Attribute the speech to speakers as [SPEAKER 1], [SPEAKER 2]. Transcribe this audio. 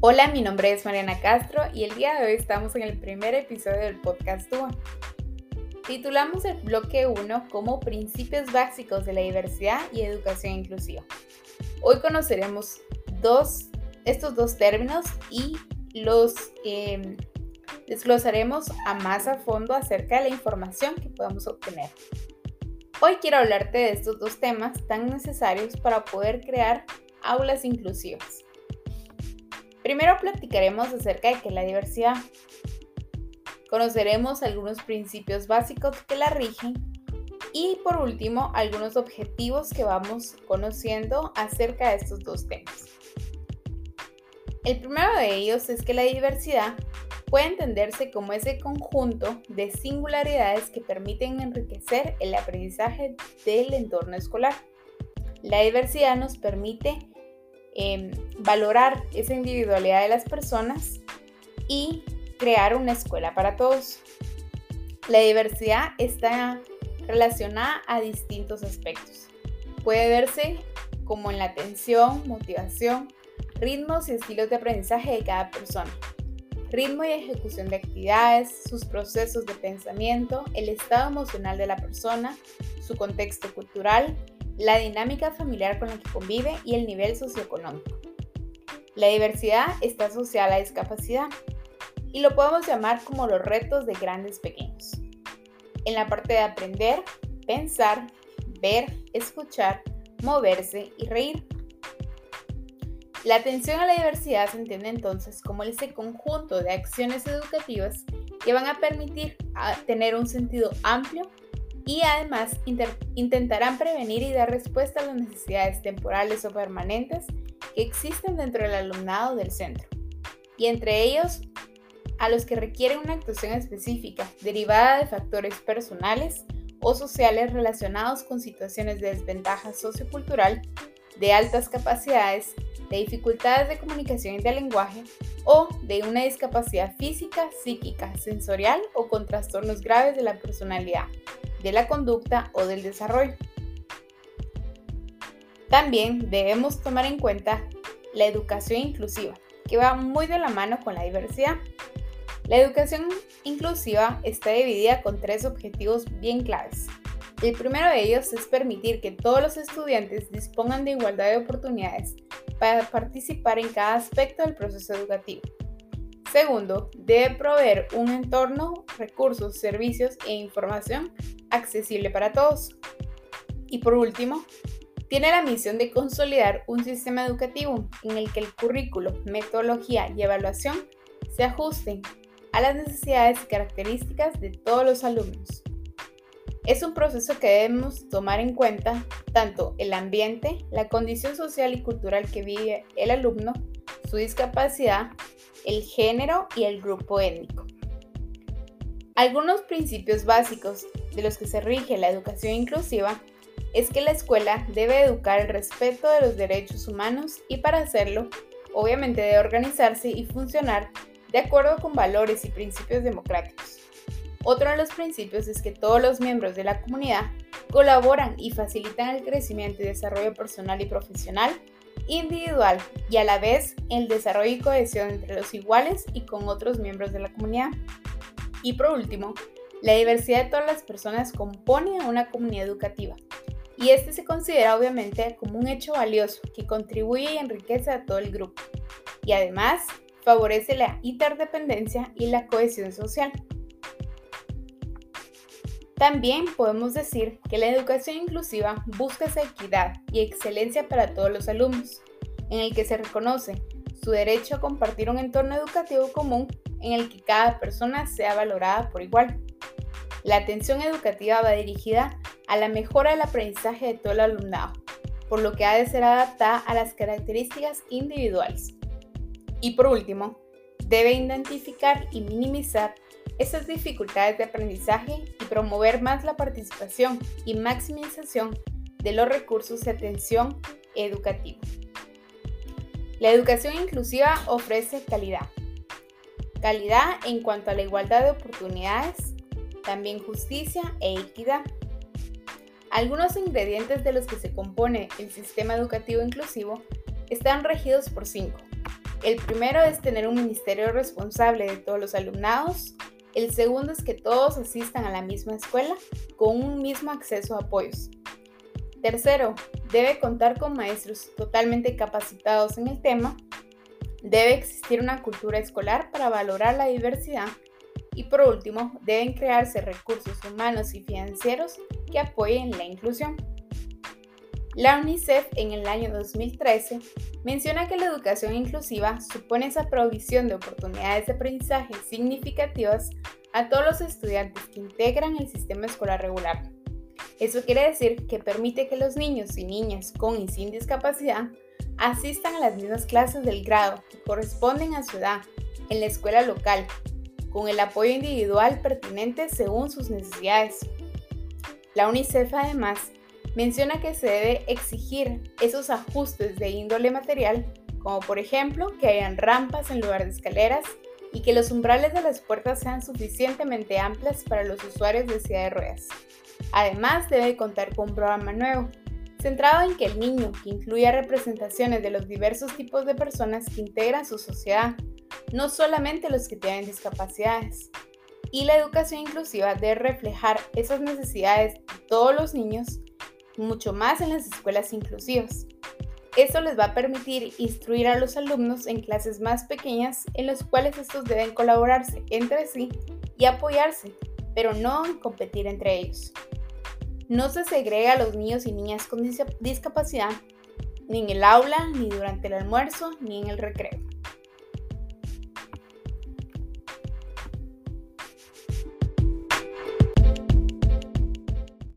[SPEAKER 1] Hola, mi nombre es Mariana Castro y el día de hoy estamos en el primer episodio del podcast TUA. Titulamos el bloque 1 como Principios básicos de la diversidad y educación inclusiva. Hoy conoceremos dos, estos dos términos y los em, desglosaremos a más a fondo acerca de la información que podamos obtener. Hoy quiero hablarte de estos dos temas tan necesarios para poder crear aulas inclusivas. Primero platicaremos acerca de qué es la diversidad. Conoceremos algunos principios básicos que la rigen y por último algunos objetivos que vamos conociendo acerca de estos dos temas. El primero de ellos es que la diversidad puede entenderse como ese conjunto de singularidades que permiten enriquecer el aprendizaje del entorno escolar. La diversidad nos permite Em, valorar esa individualidad de las personas y crear una escuela para todos. La diversidad está relacionada a distintos aspectos. Puede verse como en la atención, motivación, ritmos y estilos de aprendizaje de cada persona, ritmo y ejecución de actividades, sus procesos de pensamiento, el estado emocional de la persona, su contexto cultural, la dinámica familiar con la que convive y el nivel socioeconómico. La diversidad está asociada a la discapacidad y lo podemos llamar como los retos de grandes pequeños. En la parte de aprender, pensar, ver, escuchar, moverse y reír. La atención a la diversidad se entiende entonces como ese conjunto de acciones educativas que van a permitir tener un sentido amplio y además intentarán prevenir y dar respuesta a las necesidades temporales o permanentes que existen dentro del alumnado del centro, y entre ellos a los que requieren una actuación específica derivada de factores personales o sociales relacionados con situaciones de desventaja sociocultural, de altas capacidades, de dificultades de comunicación y de lenguaje o de una discapacidad física, psíquica, sensorial o con trastornos graves de la personalidad, de la conducta o del desarrollo. También debemos tomar en cuenta la educación inclusiva, que va muy de la mano con la diversidad. La educación inclusiva está dividida con tres objetivos bien claves. El primero de ellos es permitir que todos los estudiantes dispongan de igualdad de oportunidades para participar en cada aspecto del proceso educativo. Segundo, debe proveer un entorno, recursos, servicios e información accesible para todos. Y por último, tiene la misión de consolidar un sistema educativo en el que el currículo, metodología y evaluación se ajusten a las necesidades y características de todos los alumnos. Es un proceso que debemos tomar en cuenta tanto el ambiente, la condición social y cultural que vive el alumno, su discapacidad, el género y el grupo étnico. Algunos principios básicos de los que se rige la educación inclusiva es que la escuela debe educar el respeto de los derechos humanos y para hacerlo, obviamente debe organizarse y funcionar de acuerdo con valores y principios democráticos. Otro de los principios es que todos los miembros de la comunidad colaboran y facilitan el crecimiento y desarrollo personal y profesional individual y a la vez el desarrollo y cohesión entre los iguales y con otros miembros de la comunidad. Y por último, la diversidad de todas las personas compone una comunidad educativa y este se considera obviamente como un hecho valioso que contribuye y enriquece a todo el grupo y además favorece la interdependencia y la cohesión social. También podemos decir que la educación inclusiva busca esa equidad y excelencia para todos los alumnos, en el que se reconoce su derecho a compartir un entorno educativo común en el que cada persona sea valorada por igual. La atención educativa va dirigida a la mejora del aprendizaje de todo el alumnado, por lo que ha de ser adaptada a las características individuales. Y por último, debe identificar y minimizar esas dificultades de aprendizaje y promover más la participación y maximización de los recursos de atención educativa. La educación inclusiva ofrece calidad. Calidad en cuanto a la igualdad de oportunidades, también justicia e equidad. Algunos ingredientes de los que se compone el sistema educativo inclusivo están regidos por cinco. El primero es tener un ministerio responsable de todos los alumnados. El segundo es que todos asistan a la misma escuela con un mismo acceso a apoyos. Tercero, debe contar con maestros totalmente capacitados en el tema. Debe existir una cultura escolar para valorar la diversidad. Y por último, deben crearse recursos humanos y financieros que apoyen la inclusión. La UNICEF en el año 2013 menciona que la educación inclusiva supone esa provisión de oportunidades de aprendizaje significativas a todos los estudiantes que integran el sistema escolar regular. Eso quiere decir que permite que los niños y niñas con y sin discapacidad asistan a las mismas clases del grado que corresponden a su edad en la escuela local, con el apoyo individual pertinente según sus necesidades. La UNICEF además menciona que se debe exigir esos ajustes de índole material, como por ejemplo que hayan rampas en lugar de escaleras y que los umbrales de las puertas sean suficientemente amplias para los usuarios de silla de ruedas. Además, debe contar con un programa nuevo, centrado en que el niño, que incluya representaciones de los diversos tipos de personas que integran su sociedad, no solamente los que tienen discapacidades. Y la educación inclusiva debe reflejar esas necesidades de todos los niños mucho más en las escuelas inclusivas. Esto les va a permitir instruir a los alumnos en clases más pequeñas en las cuales estos deben colaborarse entre sí y apoyarse, pero no competir entre ellos. No se segrega a los niños y niñas con discapacidad ni en el aula, ni durante el almuerzo, ni en el recreo.